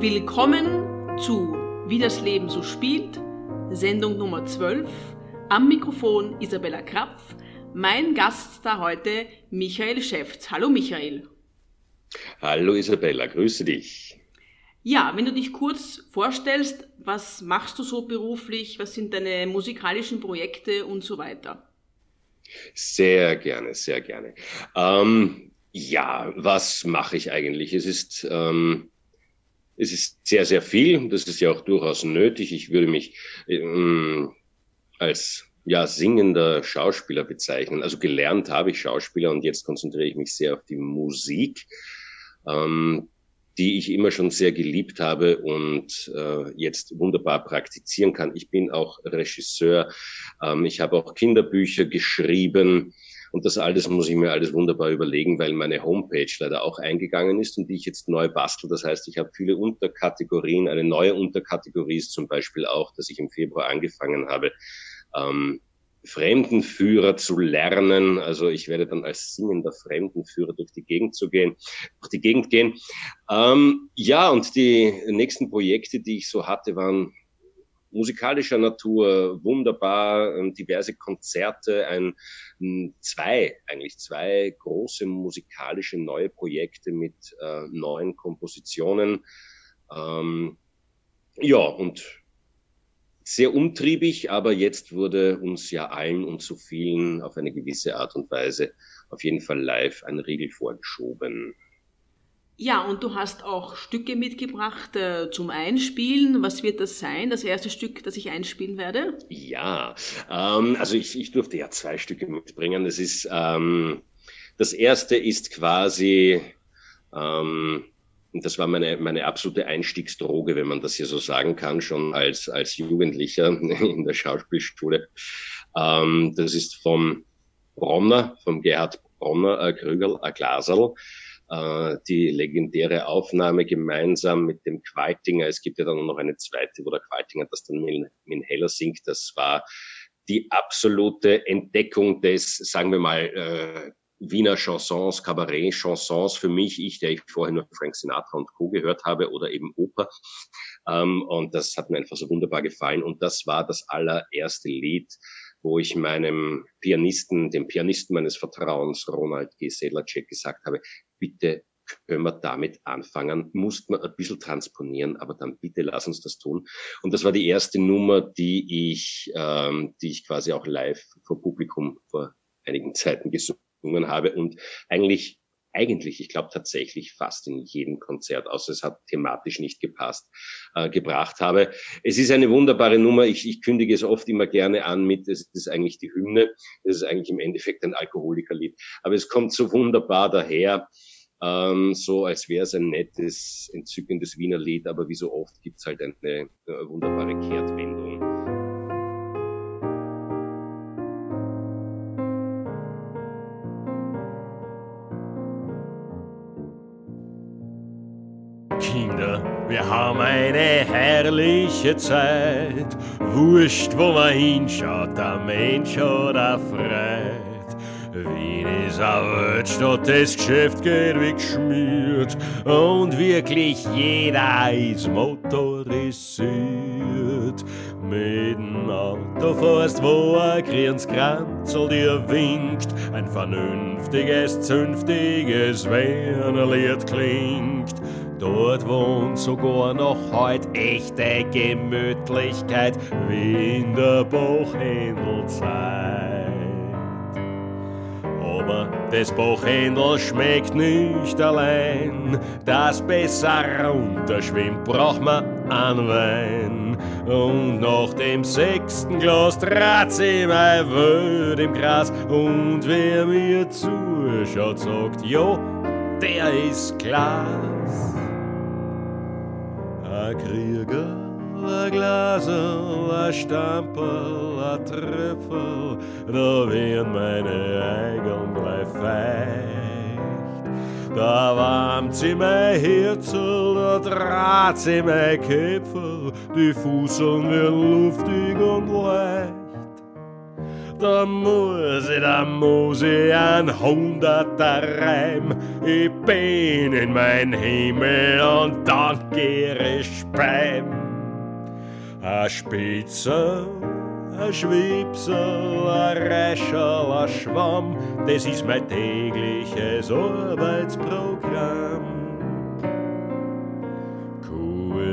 Willkommen zu Wie das Leben so spielt, Sendung Nummer 12. Am Mikrofon Isabella Krapf. Mein Gast da heute Michael Schäfts. Hallo Michael. Hallo Isabella, grüße dich. Ja, wenn du dich kurz vorstellst, was machst du so beruflich, was sind deine musikalischen Projekte und so weiter? Sehr gerne, sehr gerne. Ähm, ja, was mache ich eigentlich? Es ist, ähm, es ist sehr, sehr viel. Das ist ja auch durchaus nötig. Ich würde mich ähm, als ja, singender Schauspieler bezeichnen. Also gelernt habe ich Schauspieler und jetzt konzentriere ich mich sehr auf die Musik, ähm, die ich immer schon sehr geliebt habe und äh, jetzt wunderbar praktizieren kann. Ich bin auch Regisseur. Ähm, ich habe auch Kinderbücher geschrieben. Und das alles muss ich mir alles wunderbar überlegen, weil meine Homepage leider auch eingegangen ist und die ich jetzt neu bastel. Das heißt, ich habe viele Unterkategorien. Eine neue Unterkategorie ist zum Beispiel auch, dass ich im Februar angefangen habe, ähm, Fremdenführer zu lernen. Also ich werde dann als singender Fremdenführer durch die Gegend zu gehen, durch die Gegend gehen. Ähm, ja, und die nächsten Projekte, die ich so hatte, waren musikalischer Natur, wunderbar, ähm, diverse Konzerte, ein, zwei, eigentlich zwei große musikalische neue Projekte mit äh, neuen Kompositionen. Ähm, ja, und sehr umtriebig, aber jetzt wurde uns ja allen und zu vielen auf eine gewisse Art und Weise auf jeden Fall live ein Riegel vorgeschoben. Ja, und du hast auch Stücke mitgebracht äh, zum Einspielen. Was wird das sein, das erste Stück, das ich einspielen werde? Ja, ähm, also ich, ich durfte ja zwei Stücke mitbringen. Das ist ähm, das erste ist quasi ähm, das war meine, meine absolute Einstiegsdroge, wenn man das hier so sagen kann, schon als, als Jugendlicher in der Schauspielschule. Ähm, das ist vom Bronner, vom Gerhard Bronner, äh, Krügerl, ein Glaserl äh, die legendäre Aufnahme gemeinsam mit dem Qualtinger. Es gibt ja dann noch eine zweite, wo der Qualtinger das dann mit, mit Heller singt. Das war die absolute Entdeckung des, sagen wir mal, äh, Wiener Chansons, Kabarett-Chansons für mich, ich, der ich vorher nur Frank Sinatra und Co. gehört habe oder eben Oper. Ähm, und das hat mir einfach so wunderbar gefallen. Und das war das allererste Lied, wo ich meinem Pianisten, dem Pianisten meines Vertrauens, Ronald G. Sedlacek, gesagt habe, bitte können wir damit anfangen, mussten wir ein bisschen transponieren, aber dann bitte lass uns das tun. Und das war die erste Nummer, die ich, ähm, die ich quasi auch live vor Publikum vor einigen Zeiten gesungen habe und eigentlich eigentlich, ich glaube tatsächlich fast in jedem Konzert, außer es hat thematisch nicht gepasst, äh, gebracht habe. Es ist eine wunderbare Nummer. Ich, ich kündige es oft immer gerne an mit, es ist eigentlich die Hymne. Es ist eigentlich im Endeffekt ein Alkoholikerlied. Aber es kommt so wunderbar daher, ähm, so als wäre es ein nettes, entzückendes Wiener Lied. Aber wie so oft gibt es halt eine, eine wunderbare Kehrtwendung. Wir haben eine herrliche Zeit. Wurscht, wo man hinschaut, der Mensch oder Freit. Wien ist eine Weltstadt, das Geschäft geht wie geschmiert und wirklich jeder ist motorisiert. Mit dem Auto fährst, wo ein Grenzkranzel dir winkt, ein vernünftiges, zünftiges Wernerlied klingt. Dort wohnt sogar noch heut echte Gemütlichkeit wie in der Buchhändelzeit. Aber das Buchhändel schmeckt nicht allein, das besser runterschwimmt, braucht man an Wein. Und nach dem sechsten Glas trat sie mein Wöd im Gras und wer mir zuschaut, sagt, ja, der ist Glas ein Krieger, ein Glaser, ein Stamperl, ein Trüffel, da werden meine Eigeln gleich feucht. Da wärmt sie mein Herzl, da draht sie mein Köpfel, die Fußeln werden luftig und leicht. Da muss ich, da muss ich ein hunderter Reim. Ich bin in mein Himmel und dann geh ich beim. A Spitze, a Schwipsel, a Räscherl, a Schwamm, das ist mein tägliches Arbeitsprogramm.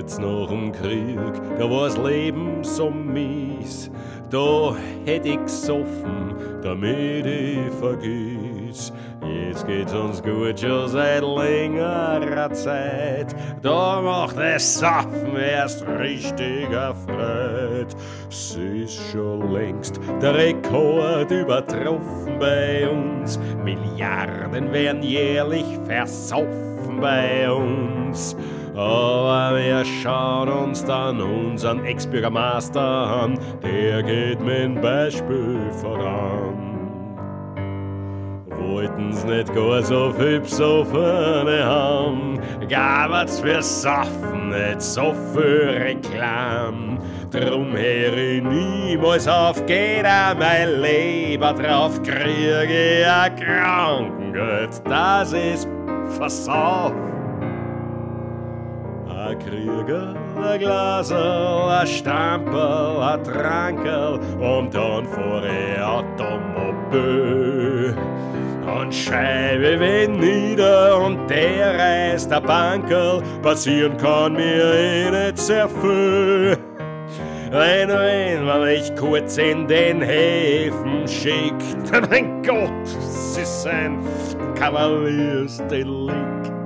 Kurz nach dem Krieg, da war's Leben so mies, da hätt ich gesoffen, damit ich vergiss. Jetzt geht's uns gut schon seit längerer Zeit. Da macht es Saffen erst richtiger Freude. Es ist schon längst der Rekord übertroffen bei uns. Milliarden werden jährlich versoffen bei uns. Aber wir schauen uns dann unseren Ex-Bürgermeister an, der geht mit Beispiel voran. Wollten's nicht gar so viel Psoffene haben, gab's für Saffen nicht so viel Reklam. Drum hör ich niemals auf, geht auch mein Leber drauf, kriege ich ein Krankengeld, das ist versaufen. Ein Krieger, ein Glaser, ein Stamperl, ein Trankerl und dann vor ich Automobil. Und Scheibe wenn nieder und der reißt der Bankerl, passieren kann mir eh nicht sehr viel. Wenn, wenn man mich kurz in den Häfen schickt, mein Gott, es ist ein Kavaliersdelikt.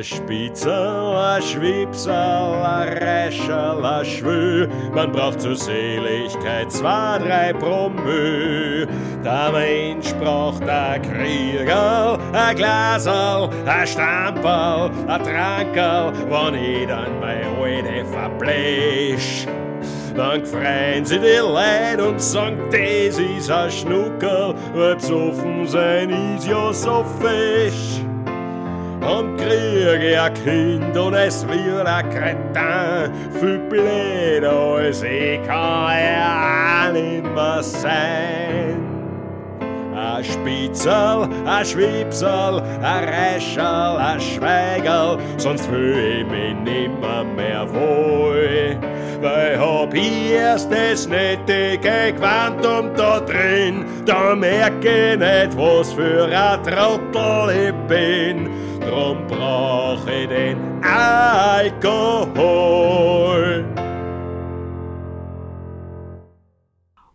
Ein Spitzel, ein Schwipsel, ein Räscherl, ein Schwö, man braucht zur Seligkeit zwei, drei Promö. Der Mensch braucht ein Krieger, ein Glaserl, ein Stamperl, ein Trankerl, wenn ich dann mein Alte verblesch. Dann freuen sie die Leute und sagen, das ist ein Schnuckerl, weil besoffen sein ist ja so fisch. Und kriege ein Kind und es wird ein Kretin, viel blöder als ich kann er auch nimmer sein. Ein Spitzel, ein Schwipsel, ein Räscherl, ein Schweigerl, sonst fühl ich mich nimmer mehr wohl. Weil hab ich erst das nötige Quantum da drin, da merk ich nicht, was für ein Trottel ich bin. Drum brauch ich den Alkohol.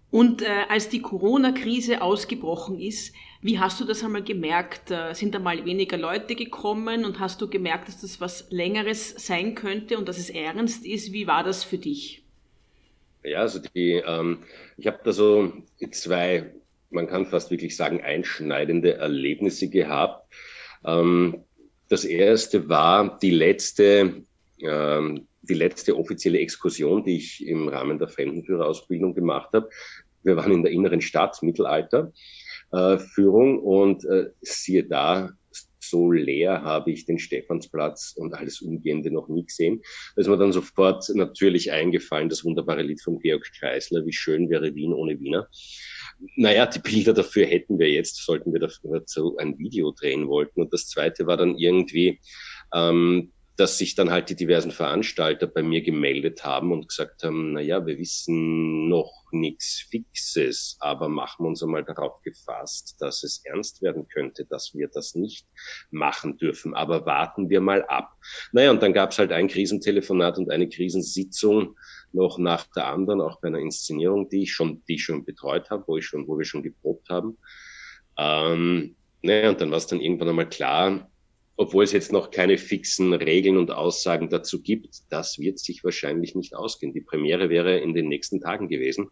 Und äh, als die Corona-Krise ausgebrochen ist, wie hast du das einmal gemerkt? Äh, sind da mal weniger Leute gekommen und hast du gemerkt, dass das was Längeres sein könnte und dass es ernst ist? Wie war das für dich? Ja, also die, ähm, ich habe da so zwei, man kann fast wirklich sagen, einschneidende Erlebnisse gehabt. Ähm, das erste war die letzte, ähm, die letzte offizielle Exkursion, die ich im Rahmen der Fremdenführerausbildung gemacht habe. Wir waren in der inneren Stadt, Mittelalter, äh, Führung und äh, siehe da, so leer habe ich den Stephansplatz und alles Umgehende noch nie gesehen. Da ist mir dann sofort natürlich eingefallen, das wunderbare Lied von Georg Kreisler, wie schön wäre Wien ohne Wiener. Naja, die Bilder dafür hätten wir jetzt, sollten wir dazu ein Video drehen wollten. Und das zweite war dann irgendwie, ähm, dass sich dann halt die diversen Veranstalter bei mir gemeldet haben und gesagt haben, na ja, wir wissen noch nichts Fixes, aber machen wir uns einmal darauf gefasst, dass es ernst werden könnte, dass wir das nicht machen dürfen. Aber warten wir mal ab. Naja, und dann gab es halt ein Krisentelefonat und eine Krisensitzung noch nach der anderen, auch bei einer Inszenierung, die ich schon, die ich schon betreut habe, wo ich schon, wo wir schon geprobt haben. Ähm, naja, und dann war es dann irgendwann einmal klar, obwohl es jetzt noch keine fixen Regeln und Aussagen dazu gibt, das wird sich wahrscheinlich nicht ausgehen. Die Premiere wäre in den nächsten Tagen gewesen.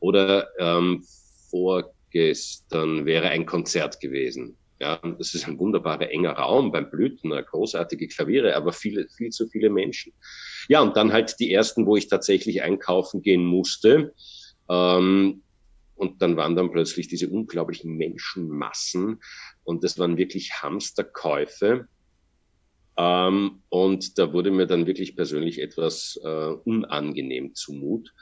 Oder ähm, vorgestern wäre ein Konzert gewesen. Ja, das ist ein wunderbarer enger Raum beim Blüten, großartige Klaviere, aber viele, viel zu viele Menschen. Ja, und dann halt die ersten, wo ich tatsächlich einkaufen gehen musste. Ähm, und dann waren dann plötzlich diese unglaublichen Menschenmassen und das waren wirklich Hamsterkäufe. Ähm, und da wurde mir dann wirklich persönlich etwas äh, unangenehm zumut.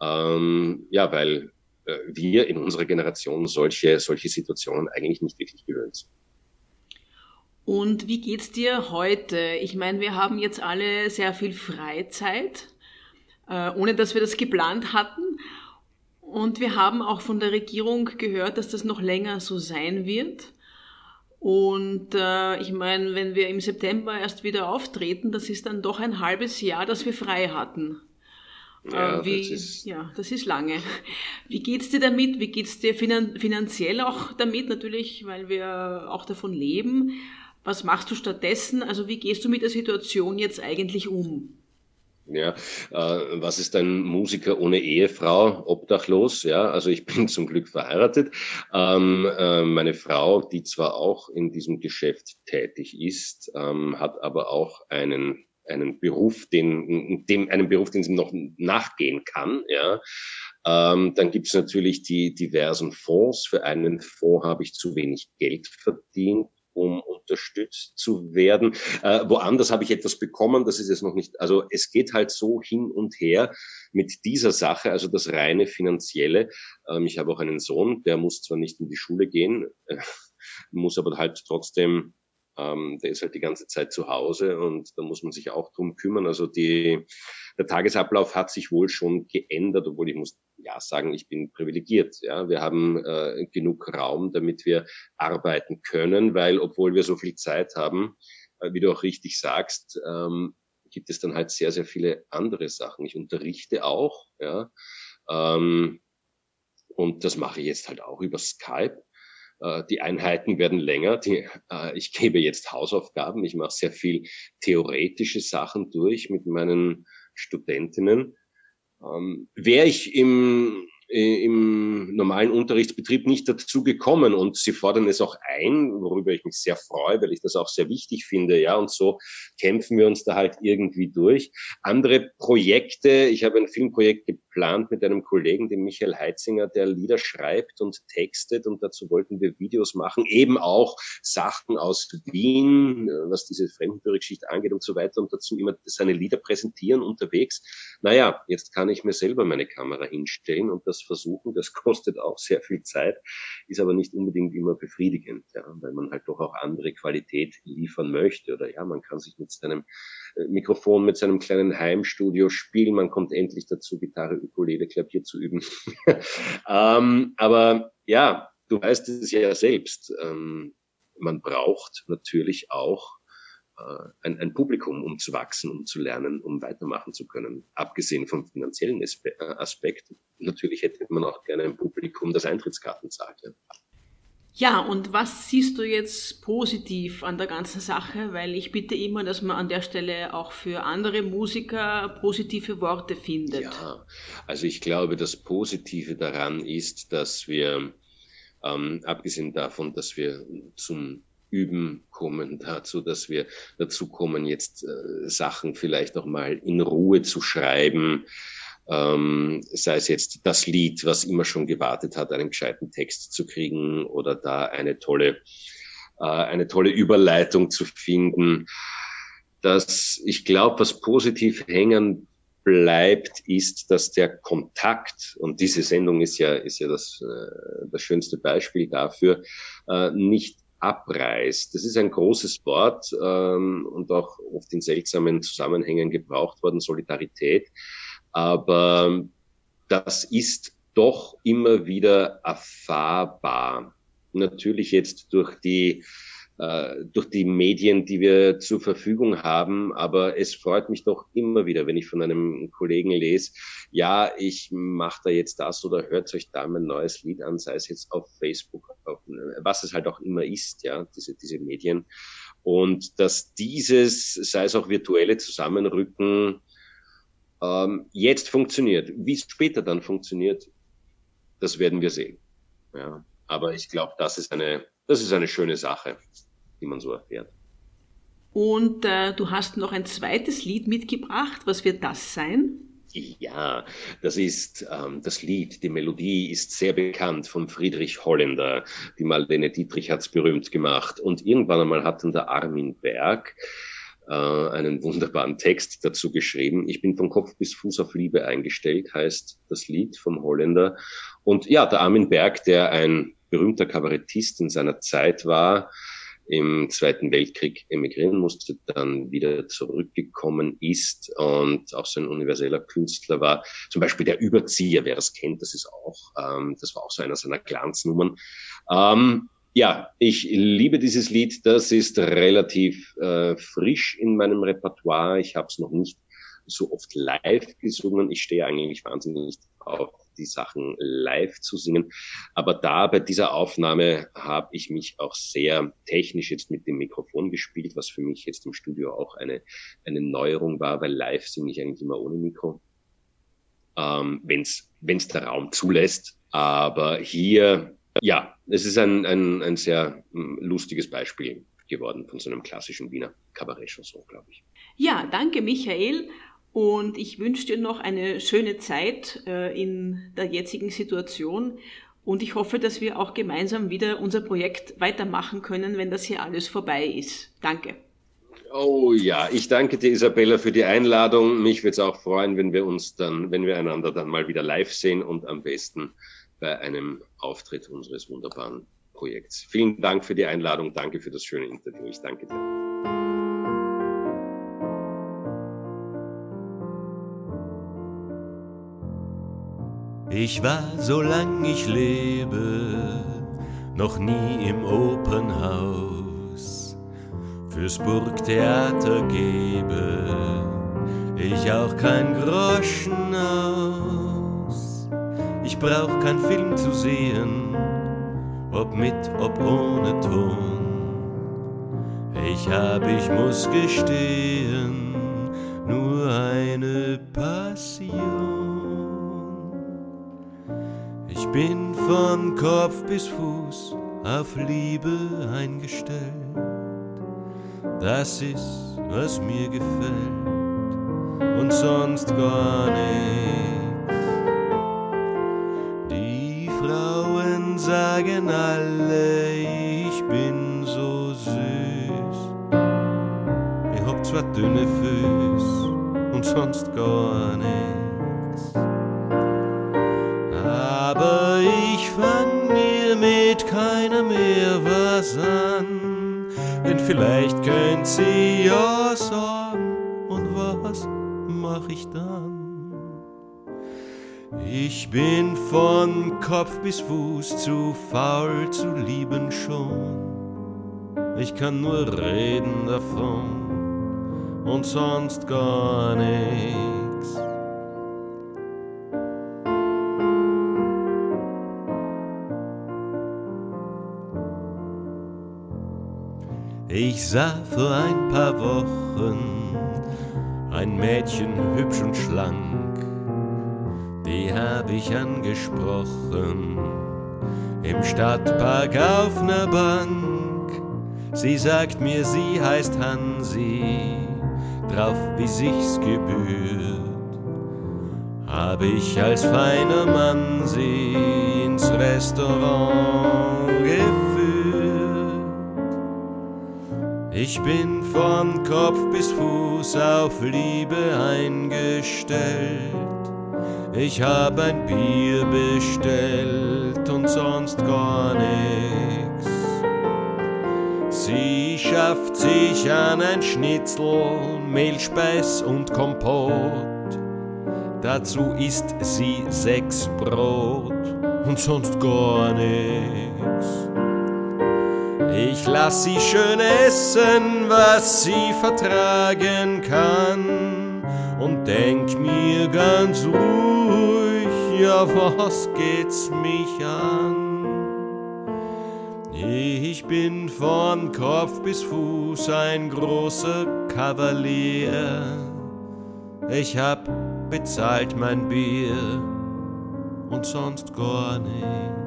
Ähm, ja, weil äh, wir in unserer Generation solche, solche Situationen eigentlich nicht wirklich gewöhnt sind. Und wie geht's dir heute? Ich meine, wir haben jetzt alle sehr viel Freizeit, äh, ohne dass wir das geplant hatten. Und wir haben auch von der Regierung gehört, dass das noch länger so sein wird. Und äh, ich meine, wenn wir im September erst wieder auftreten, das ist dann doch ein halbes Jahr, dass wir frei hatten. Ja, äh, wie, das ist ja, das ist lange. Wie geht's dir damit? Wie geht's dir finan finanziell auch damit? Natürlich, weil wir auch davon leben. Was machst du stattdessen? Also wie gehst du mit der Situation jetzt eigentlich um? Ja, äh, was ist ein Musiker ohne Ehefrau, obdachlos? Ja, also ich bin zum Glück verheiratet. Ähm, äh, meine Frau, die zwar auch in diesem Geschäft tätig ist, ähm, hat aber auch einen einen Beruf, den, dem, einen Beruf, den sie noch nachgehen kann, ja. Ähm, dann gibt es natürlich die diversen Fonds. Für einen Fonds habe ich zu wenig Geld verdient um unterstützt zu werden. Äh, woanders habe ich etwas bekommen, das ist jetzt noch nicht, also es geht halt so hin und her mit dieser Sache, also das reine finanzielle. Ähm, ich habe auch einen Sohn, der muss zwar nicht in die Schule gehen, äh, muss aber halt trotzdem ähm, der ist halt die ganze Zeit zu Hause und da muss man sich auch drum kümmern. Also die, der Tagesablauf hat sich wohl schon geändert, obwohl ich muss ja sagen, ich bin privilegiert. Ja, wir haben äh, genug Raum, damit wir arbeiten können, weil obwohl wir so viel Zeit haben, äh, wie du auch richtig sagst, ähm, gibt es dann halt sehr sehr viele andere Sachen. Ich unterrichte auch, ja. Ähm, und das mache ich jetzt halt auch über Skype. Äh, die Einheiten werden länger. Die, äh, ich gebe jetzt Hausaufgaben. Ich mache sehr viel theoretische Sachen durch mit meinen Studentinnen. Ähm, Wäre ich im äh, im normalen Unterrichtsbetrieb nicht dazu gekommen und sie fordern es auch ein, worüber ich mich sehr freue, weil ich das auch sehr wichtig finde, ja, und so kämpfen wir uns da halt irgendwie durch. Andere Projekte, ich habe ein Filmprojekt geplant mit einem Kollegen, dem Michael Heitzinger, der Lieder schreibt und textet und dazu wollten wir Videos machen, eben auch Sachen aus Wien, was diese Fremdenführergeschichte angeht und so weiter und dazu immer seine Lieder präsentieren unterwegs. Naja, jetzt kann ich mir selber meine Kamera hinstellen und das versuchen. Das kostet auch sehr viel Zeit, ist aber nicht unbedingt immer befriedigend, ja, weil man halt doch auch andere Qualität liefern möchte. Oder ja, man kann sich mit seinem äh, Mikrofon, mit seinem kleinen Heimstudio spielen. Man kommt endlich dazu, Gitarre, Ukulele, Klavier zu üben. ähm, aber ja, du weißt es ja selbst. Ähm, man braucht natürlich auch äh, ein, ein Publikum, um zu wachsen, um zu lernen, um weitermachen zu können. Abgesehen vom finanziellen äh, Aspekt. Natürlich hätte man auch gerne ein Publikum, das Eintrittskarten zahlt. Ja. Ja, und was siehst du jetzt positiv an der ganzen Sache? Weil ich bitte immer, dass man an der Stelle auch für andere Musiker positive Worte findet. Ja, also ich glaube, das Positive daran ist, dass wir, ähm, abgesehen davon, dass wir zum Üben kommen, dazu, dass wir dazu kommen, jetzt äh, Sachen vielleicht auch mal in Ruhe zu schreiben, ähm, sei es jetzt das Lied, was immer schon gewartet hat, einen gescheiten Text zu kriegen oder da eine tolle, äh, eine tolle Überleitung zu finden. Dass ich glaube, was positiv hängen bleibt, ist, dass der Kontakt, und diese Sendung ist ja, ist ja das, äh, das schönste Beispiel dafür, äh, nicht abreißt. Das ist ein großes Wort ähm, und auch oft in seltsamen Zusammenhängen gebraucht worden, Solidarität. Aber das ist doch immer wieder erfahrbar. Natürlich jetzt durch die äh, durch die Medien, die wir zur Verfügung haben. Aber es freut mich doch immer wieder, wenn ich von einem Kollegen lese, ja, ich mache da jetzt das oder hört euch da mein neues Lied an, sei es jetzt auf Facebook, auf, was es halt auch immer ist, ja, diese, diese Medien. Und dass dieses, sei es auch virtuelle Zusammenrücken, ähm, jetzt funktioniert. Wie es später dann funktioniert, das werden wir sehen. Ja. Aber ich glaube, das ist eine, das ist eine schöne Sache die man so erfährt. Und äh, du hast noch ein zweites Lied mitgebracht. Was wird das sein? Ja, das ist ähm, das Lied, die Melodie ist sehr bekannt von Friedrich Holländer. Die Marlene Dietrich hat's berühmt gemacht. Und irgendwann einmal hat dann der Armin Berg äh, einen wunderbaren Text dazu geschrieben. Ich bin von Kopf bis Fuß auf Liebe eingestellt, heißt das Lied vom Holländer. Und ja, der Armin Berg, der ein berühmter Kabarettist in seiner Zeit war, im Zweiten Weltkrieg emigrieren musste, dann wieder zurückgekommen ist und auch so ein universeller Künstler war. Zum Beispiel der Überzieher, wer das kennt, das ist auch, ähm, das war auch so einer seiner Glanznummern. Ähm, ja, ich liebe dieses Lied. Das ist relativ äh, frisch in meinem Repertoire. Ich habe es noch nicht so oft live gesungen. Ich stehe eigentlich wahnsinnig auf die Sachen live zu singen. Aber da bei dieser Aufnahme habe ich mich auch sehr technisch jetzt mit dem Mikrofon gespielt, was für mich jetzt im Studio auch eine, eine Neuerung war, weil live singe ich eigentlich immer ohne Mikro. Ähm, Wenn es der Raum zulässt. Aber hier, ja, es ist ein, ein, ein sehr hm, lustiges Beispiel geworden von so einem klassischen Wiener Kabarett-Chanson, glaube ich. Ja, danke Michael. Und ich wünsche dir noch eine schöne Zeit äh, in der jetzigen Situation. Und ich hoffe, dass wir auch gemeinsam wieder unser Projekt weitermachen können, wenn das hier alles vorbei ist. Danke. Oh ja, ich danke dir, Isabella, für die Einladung. Mich würde es auch freuen, wenn wir uns dann, wenn wir einander dann mal wieder live sehen und am besten bei einem Auftritt unseres wunderbaren Projekts. Vielen Dank für die Einladung. Danke für das schöne Interview. Ich danke dir. Ich war, solang ich lebe, noch nie im Opernhaus. Fürs Burgtheater gebe ich auch kein Groschen aus. Ich brauch kein Film zu sehen, ob mit, ob ohne Ton. Ich hab, ich muss gestehen, nur eine Passion. Ich bin von Kopf bis Fuß auf Liebe eingestellt. Das ist, was mir gefällt und sonst gar nichts. Sagen alle, ich bin so süß. Ich hab zwar dünne Füße und sonst gar nichts. was an, denn vielleicht könnt sie ja Ich bin von Kopf bis Fuß zu faul zu lieben schon. Ich kann nur reden davon und sonst gar nichts. Ich sah vor ein paar Wochen ein Mädchen hübsch und schlank, die hab ich angesprochen im Stadtpark auf ner Bank. Sie sagt mir, sie heißt Hansi, drauf wie sich's gebührt. Hab ich als feiner Mann sie ins Restaurant geführt. Ich bin von Kopf bis Fuß auf Liebe eingestellt. Ich hab ein Bier bestellt und sonst gar nix. Sie schafft sich an ein Schnitzel, Mehlspeis und Kompott. Dazu isst sie sechs Brot und sonst gar nix. Ich lass sie schön essen, was sie vertragen kann. Und denk mir ganz ruhig, ja, was geht's mich an? Ich bin von Kopf bis Fuß ein großer Kavalier. Ich hab bezahlt mein Bier und sonst gar nichts.